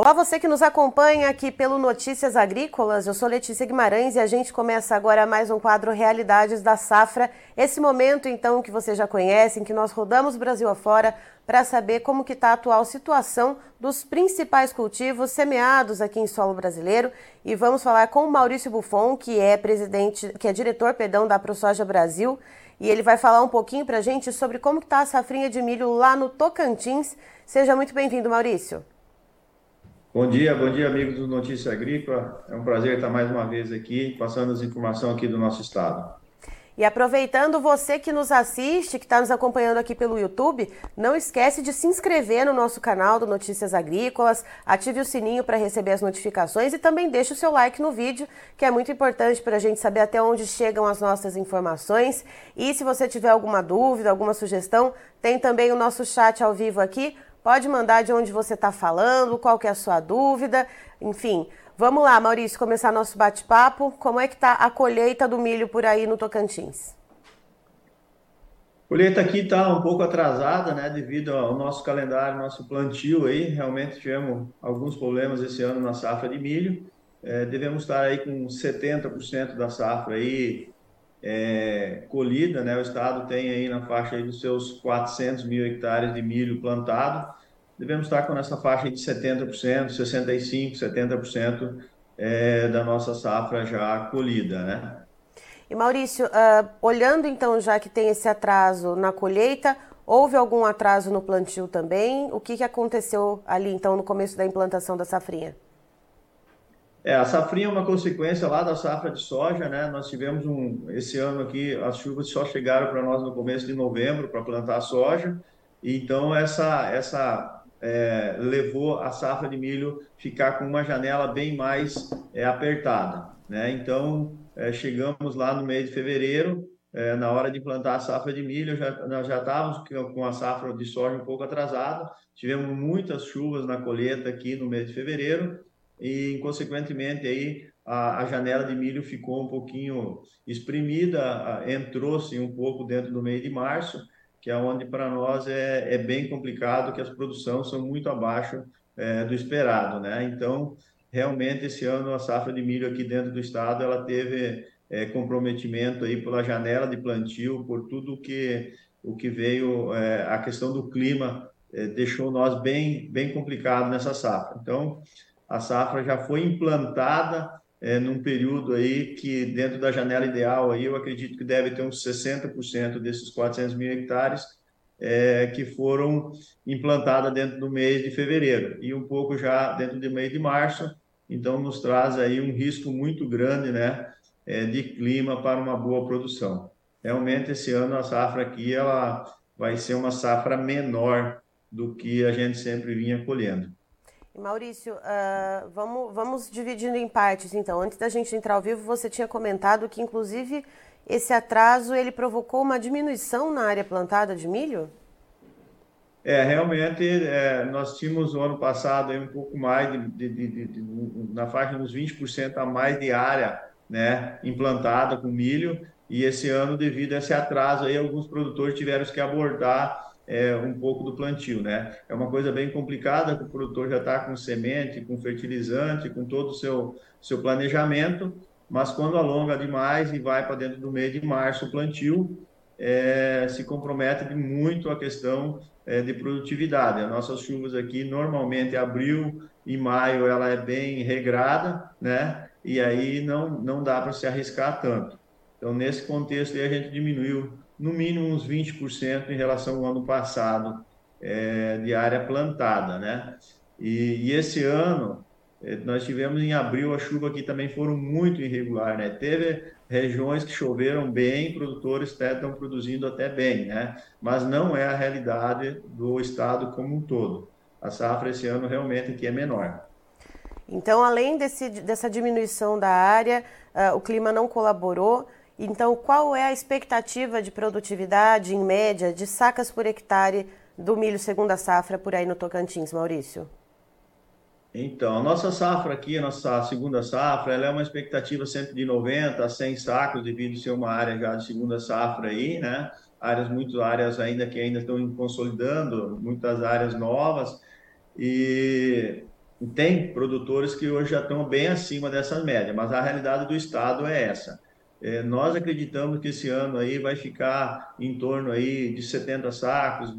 Olá, você que nos acompanha aqui pelo Notícias Agrícolas. Eu sou Letícia Guimarães e a gente começa agora mais um quadro Realidades da Safra. Esse momento, então, que vocês já conhecem, que nós rodamos Brasil afora para saber como que está a atual situação dos principais cultivos semeados aqui em solo brasileiro. E vamos falar com o Maurício Buffon, que é presidente, que é diretor, perdão, da ProSoja Brasil. E ele vai falar um pouquinho para a gente sobre como está a safrinha de milho lá no Tocantins. Seja muito bem-vindo, Maurício. Bom dia, bom dia, amigos do Notícia Agrícola. É um prazer estar mais uma vez aqui, passando as informações aqui do nosso estado. E aproveitando você que nos assiste, que está nos acompanhando aqui pelo YouTube, não esquece de se inscrever no nosso canal do Notícias Agrícolas, ative o sininho para receber as notificações e também deixe o seu like no vídeo, que é muito importante para a gente saber até onde chegam as nossas informações. E se você tiver alguma dúvida, alguma sugestão, tem também o nosso chat ao vivo aqui Pode mandar de onde você está falando, qual que é a sua dúvida, enfim. Vamos lá, Maurício, começar nosso bate-papo. Como é que está a colheita do milho por aí no Tocantins? A colheita aqui está um pouco atrasada, né, devido ao nosso calendário, nosso plantio aí. Realmente tivemos alguns problemas esse ano na safra de milho. É, devemos estar aí com 70% da safra aí é, colhida, né? O estado tem aí na faixa aí dos seus 400 mil hectares de milho plantado. Devemos estar com essa faixa de 70%, 65%, 70% é, da nossa safra já colhida, né? E Maurício, uh, olhando então já que tem esse atraso na colheita, houve algum atraso no plantio também? O que, que aconteceu ali então no começo da implantação da safrinha? É, a safrinha é uma consequência lá da safra de soja, né? Nós tivemos um, esse ano aqui, as chuvas só chegaram para nós no começo de novembro para plantar soja, então essa, essa é, levou a safra de milho ficar com uma janela bem mais é, apertada, né? Então, é, chegamos lá no mês de fevereiro, é, na hora de plantar a safra de milho, já, nós já estávamos com a safra de soja um pouco atrasada, tivemos muitas chuvas na colheita aqui no mês de fevereiro, e, consequentemente, aí a, a janela de milho ficou um pouquinho espremida, entrou-se um pouco dentro do mês de março, que é onde para nós é, é bem complicado, que as produções são muito abaixo é, do esperado, né? Então, realmente, esse ano a safra de milho aqui dentro do estado, ela teve é, comprometimento aí pela janela de plantio, por tudo que o que veio, é, a questão do clima é, deixou nós bem, bem complicado nessa safra. Então, a safra já foi implantada é, num período aí que dentro da janela ideal aí eu acredito que deve ter uns 60% desses 400 mil hectares é, que foram implantadas dentro do mês de fevereiro e um pouco já dentro do mês de março, então nos traz aí um risco muito grande, né, é, de clima para uma boa produção. Realmente esse ano a safra aqui ela vai ser uma safra menor do que a gente sempre vinha colhendo. Maurício, uh, vamos, vamos dividindo em partes, então. Antes da gente entrar ao vivo, você tinha comentado que, inclusive, esse atraso ele provocou uma diminuição na área plantada de milho? É, realmente, é, nós tínhamos no ano passado um pouco mais, de, de, de, de na faixa dos 20% a mais de área né, implantada com milho, e esse ano, devido a esse atraso, aí, alguns produtores tiveram que abordar é, um pouco do plantio, né? É uma coisa bem complicada, que o produtor já está com semente, com fertilizante, com todo o seu, seu planejamento, mas quando alonga demais e vai para dentro do mês de março o plantio, é, se compromete muito a questão é, de produtividade. As nossas chuvas aqui, normalmente, abril e maio, ela é bem regrada, né? E aí não, não dá para se arriscar tanto. Então, nesse contexto, aí, a gente diminuiu no mínimo uns 20% em relação ao ano passado é, de área plantada, né? E, e esse ano é, nós tivemos em abril a chuva aqui também foram muito irregular, né? Teve regiões que choveram bem, produtores estão produzindo até bem, né? Mas não é a realidade do estado como um todo. A safra esse ano realmente aqui é menor. Então, além desse, dessa diminuição da área, uh, o clima não colaborou. Então, qual é a expectativa de produtividade, em média, de sacas por hectare do milho segunda safra por aí no Tocantins, Maurício? Então, a nossa safra aqui, a nossa segunda safra, ela é uma expectativa sempre de 90 a 100 sacos, devido ser uma área já de segunda safra aí, né? Áreas, muitas áreas ainda que ainda estão consolidando, muitas áreas novas. E tem produtores que hoje já estão bem acima dessa média, mas a realidade do estado é essa. É, nós acreditamos que esse ano aí vai ficar em torno aí de 70 sacos,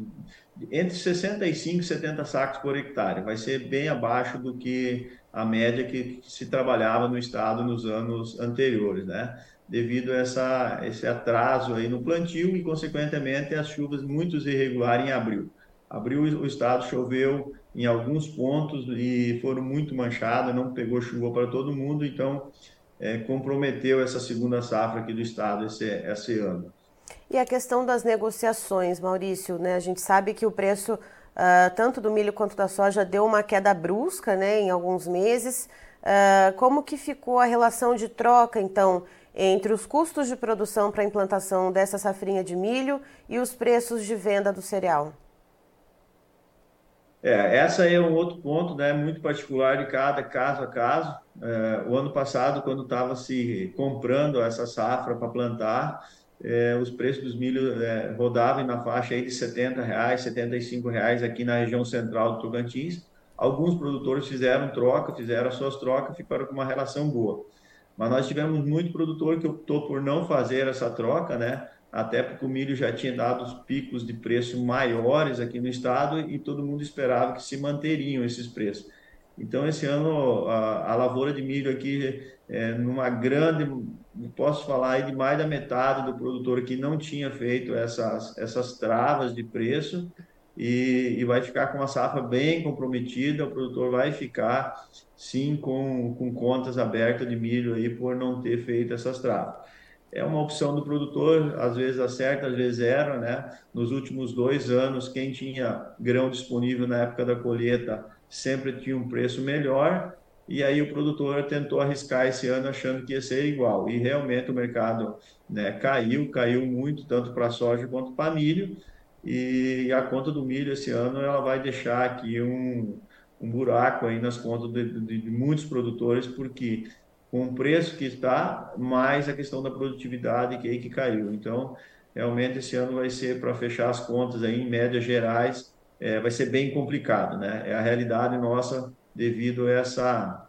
entre 65 e 70 sacos por hectare. Vai ser bem abaixo do que a média que, se trabalhava no estado nos anos anteriores, né? Devido a essa, esse atraso aí no plantio e, consequentemente, as chuvas muito irregulares em abril. Abril o estado choveu em alguns pontos e foram muito manchados, não pegou chuva para todo mundo, então é, comprometeu essa segunda safra aqui do estado esse, esse ano. E a questão das negociações, Maurício, né? A gente sabe que o preço uh, tanto do milho quanto da soja deu uma queda brusca, né, em alguns meses. Uh, como que ficou a relação de troca, então, entre os custos de produção para a implantação dessa safrinha de milho e os preços de venda do cereal? É, essa é um outro ponto, né, muito particular de cada caso a caso. É, o ano passado, quando estava se comprando essa safra para plantar, é, os preços dos milho é, rodavam na faixa aí de 70 reais, 75 reais aqui na região central do Tocantins. Alguns produtores fizeram troca, fizeram as suas trocas, ficaram com uma relação boa. Mas nós tivemos muito produtor que optou por não fazer essa troca, né? Até porque o milho já tinha dado os picos de preço maiores aqui no estado e todo mundo esperava que se manteriam esses preços. Então, esse ano, a, a lavoura de milho aqui, é, numa grande, posso falar de mais da metade do produtor que não tinha feito essas, essas travas de preço e, e vai ficar com uma safra bem comprometida. O produtor vai ficar, sim, com, com contas abertas de milho aí por não ter feito essas travas é uma opção do produtor, às vezes acerta, às vezes erra, né? Nos últimos dois anos, quem tinha grão disponível na época da colheita sempre tinha um preço melhor, e aí o produtor tentou arriscar esse ano achando que ia ser igual, e realmente o mercado né, caiu, caiu muito, tanto para soja quanto para milho, e a conta do milho esse ano ela vai deixar aqui um, um buraco aí nas contas de, de, de muitos produtores, porque com o preço que está, mais a questão da produtividade que aí que caiu. Então, realmente esse ano vai ser para fechar as contas aí em médias gerais, é, vai ser bem complicado, né? É a realidade nossa devido a essa,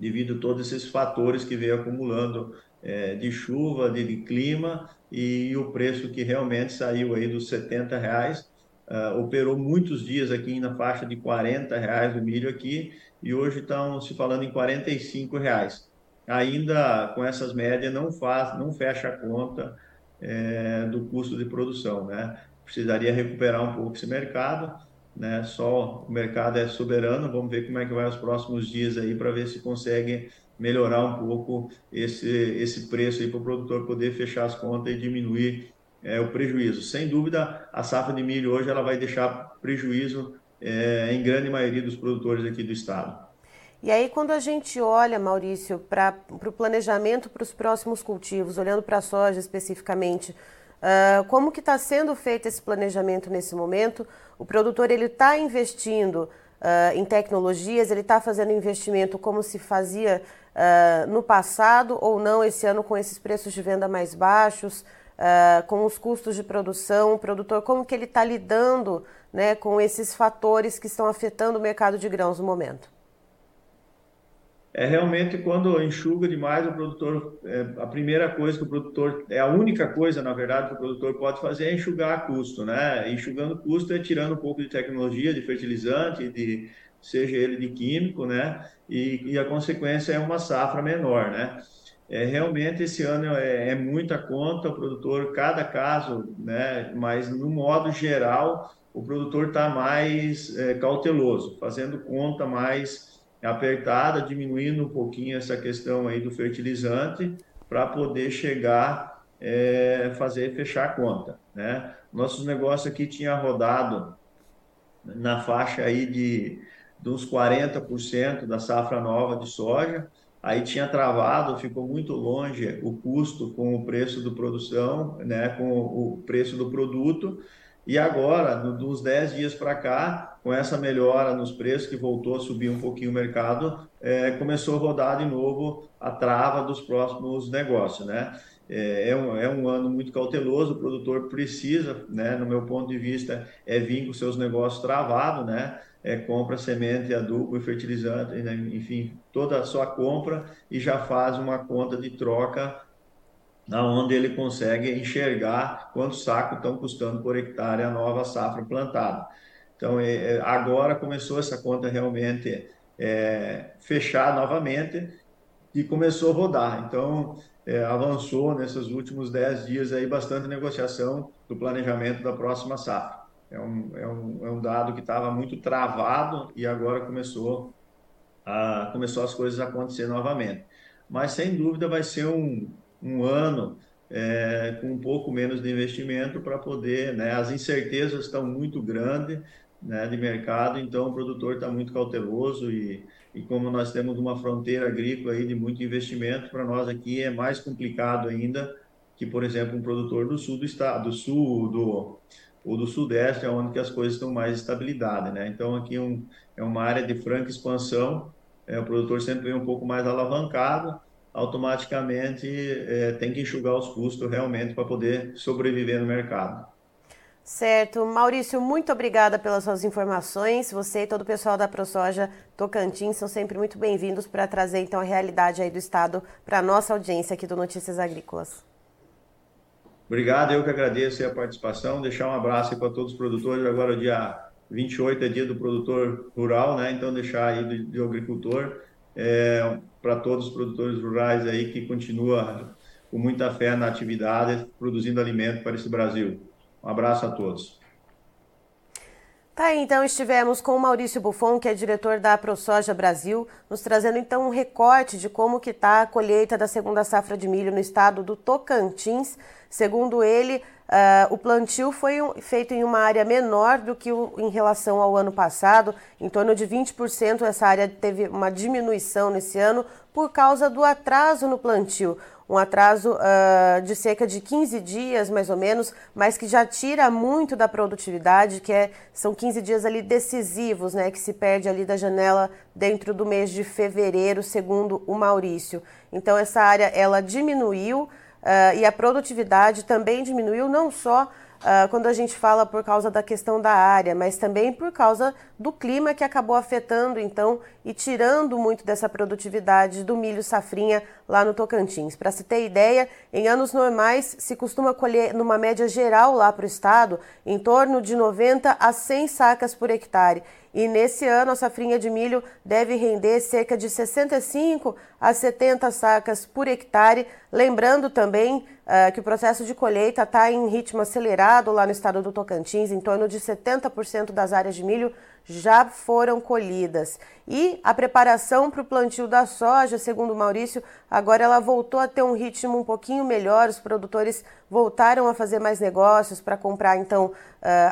devido a todos esses fatores que veio acumulando é, de chuva, de, de, clima e o preço que realmente saiu aí dos 70 reais. Uh, operou muitos dias aqui na faixa de 40 reais o milho aqui e hoje estão se falando em 45 reais. Ainda com essas médias não faz, não fecha a conta é, do custo de produção, né? Precisaria recuperar um pouco esse mercado, né? Só o mercado é soberano, vamos ver como é que vai os próximos dias aí para ver se consegue melhorar um pouco esse esse preço aí para o produtor poder fechar as contas e diminuir é, o prejuízo. Sem dúvida, a safra de milho hoje ela vai deixar prejuízo é, em grande maioria dos produtores aqui do estado. E aí, quando a gente olha, Maurício, para o planejamento para os próximos cultivos, olhando para a soja especificamente, Uh, como que está sendo feito esse planejamento nesse momento? O produtor ele está investindo uh, em tecnologias, ele está fazendo investimento como se fazia uh, no passado ou não esse ano com esses preços de venda mais baixos, com os custos de produção, o produtor como que ele está lidando né, com esses fatores que estão afetando o mercado de grãos no momento? É realmente quando enxuga demais o produtor, é, a primeira coisa que o produtor, é a única coisa, na verdade, que o produtor pode fazer é enxugar custo, né? Enxugando custo é tirando um pouco de tecnologia, de fertilizante, de seja ele de químico, né? E, e a consequência é uma safra menor, né? É, realmente esse ano é, é muita conta, o produtor, cada caso, né? Mas no modo geral, o produtor está mais é, cauteloso, fazendo conta mais apertada, diminuindo um pouquinho essa questão aí do fertilizante para poder chegar, é, fazer fechar a conta, né? Nossos negócios aqui tinha rodado na faixa aí de, de uns 40% da safra nova de soja, aí tinha travado, ficou muito longe o custo com o preço do produção, né, com o preço do produto, e agora, dos 10 dias para cá, com essa melhora nos preços, que voltou a subir um pouquinho o mercado, é, começou a rodar de novo a trava dos próximos negócios, né? É, é, um, é um ano muito cauteloso, o produtor precisa, né, no meu ponto de vista, é vir com seus negócios travados, né? é, compra semente, adubo e fertilizante, né? enfim, toda a sua compra e já faz uma conta de troca onde ele consegue enxergar quantos sacos estão custando por hectare a nova safra plantada. Então, é, é, agora começou essa conta realmente é, fechar novamente e começou a rodar. Então, é, avançou nesses últimos 10 dias aí bastante negociação do planejamento da próxima safra. É um, é um, é um dado que estava muito travado e agora começou, a, começou as coisas a acontecer novamente. Mas, sem dúvida, vai ser um, um ano é, com um pouco menos de investimento para poder, né, as incertezas estão muito grandes né, de mercado, então o produtor está muito cauteloso e e como nós temos uma fronteira agrícola aí de muito investimento, para nós aqui é mais complicado ainda que, por exemplo, um produtor do sul do estado, do sul do ou do sudeste, é onde que as coisas estão mais estabilidade, né? Então aqui um, é uma área de franca expansão, é, o produtor sempre vem um pouco mais alavancado, automaticamente é, tem que enxugar os custos realmente para poder sobreviver no mercado. Certo. Maurício, muito obrigada pelas suas informações. Você e todo o pessoal da ProSoja Tocantins são sempre muito bem-vindos para trazer então a realidade aí do estado para a nossa audiência aqui do Notícias Agrícolas. Obrigado, eu que agradeço a participação. Deixar um abraço para todos os produtores. Agora, dia 28 é dia do produtor rural, né? Então, deixar aí do, do agricultor é, para todos os produtores rurais aí que continuam com muita fé na atividade, produzindo alimento para esse Brasil. Um abraço a todos. Tá aí, então estivemos com o Maurício Buffon, que é diretor da ProSoja Brasil, nos trazendo então um recorte de como que está a colheita da segunda safra de milho no estado do Tocantins. Segundo ele, uh, o plantio foi um, feito em uma área menor do que o, em relação ao ano passado, em torno de 20%. Essa área teve uma diminuição nesse ano por causa do atraso no plantio um atraso uh, de cerca de 15 dias, mais ou menos, mas que já tira muito da produtividade, que é, são 15 dias ali decisivos, né, que se perde ali da janela dentro do mês de fevereiro, segundo o Maurício. Então essa área ela diminuiu uh, e a produtividade também diminuiu, não só uh, quando a gente fala por causa da questão da área, mas também por causa do clima que acabou afetando, então, e tirando muito dessa produtividade do milho safrinha lá no Tocantins. Para se ter ideia, em anos normais se costuma colher, numa média geral lá para o estado, em torno de 90 a 100 sacas por hectare. E nesse ano a safrinha de milho deve render cerca de 65 a 70 sacas por hectare. Lembrando também uh, que o processo de colheita está em ritmo acelerado lá no estado do Tocantins, em torno de 70% das áreas de milho já foram colhidas. E a preparação para o plantio da soja, segundo Maurício, agora ela voltou a ter um ritmo um pouquinho melhor. Os produtores voltaram a fazer mais negócios para comprar então uh,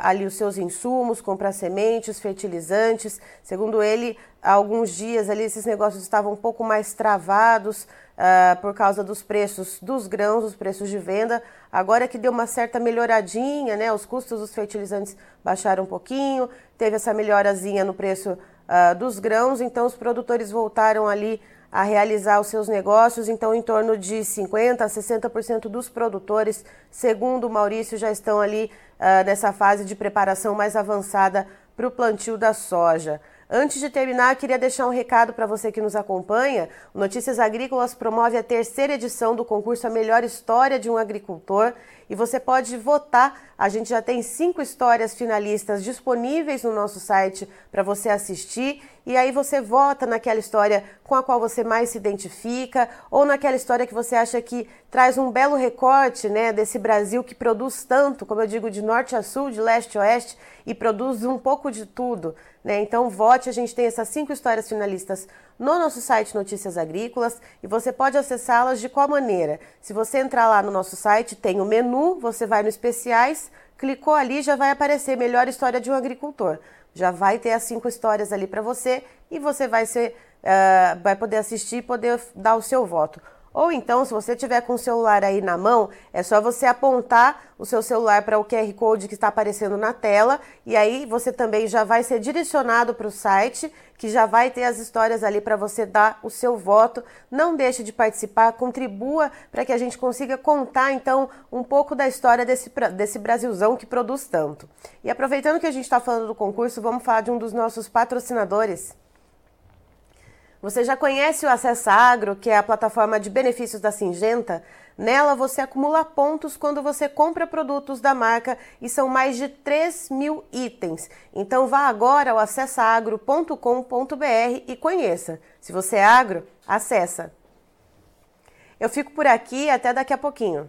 ali os seus insumos, comprar sementes, fertilizantes. Segundo ele, há alguns dias ali esses negócios estavam um pouco mais travados uh, por causa dos preços dos grãos, os preços de venda. Agora que deu uma certa melhoradinha, né? Os custos dos fertilizantes baixaram um pouquinho, teve essa melhorazinha no preço uh, dos grãos, então os produtores voltaram ali a realizar os seus negócios, então em torno de 50% a 60% dos produtores, segundo o Maurício, já estão ali uh, nessa fase de preparação mais avançada para o plantio da soja. Antes de terminar, queria deixar um recado para você que nos acompanha. O Notícias Agrícolas promove a terceira edição do concurso A Melhor História de um Agricultor e você pode votar. A gente já tem cinco histórias finalistas disponíveis no nosso site para você assistir e aí você vota naquela história com a qual você mais se identifica ou naquela história que você acha que traz um belo recorte, né, desse Brasil que produz tanto, como eu digo, de norte a sul, de leste a oeste e produz um pouco de tudo, né? Então vote, a gente tem essas cinco histórias finalistas no nosso site Notícias Agrícolas e você pode acessá-las de qual maneira? Se você entrar lá no nosso site, tem o menu, você vai no especiais, clicou ali, já vai aparecer melhor história de um agricultor já vai ter as cinco histórias ali para você e você vai ser uh, vai poder assistir e poder dar o seu voto. Ou então, se você tiver com o celular aí na mão, é só você apontar o seu celular para o QR Code que está aparecendo na tela e aí você também já vai ser direcionado para o site, que já vai ter as histórias ali para você dar o seu voto. Não deixe de participar, contribua para que a gente consiga contar então um pouco da história desse, desse Brasilzão que produz tanto. E aproveitando que a gente está falando do concurso, vamos falar de um dos nossos patrocinadores. Você já conhece o Acessa Agro, que é a plataforma de benefícios da Singenta? Nela você acumula pontos quando você compra produtos da marca e são mais de 3 mil itens. Então vá agora ao acessaagro.com.br e conheça. Se você é agro, acessa. Eu fico por aqui até daqui a pouquinho.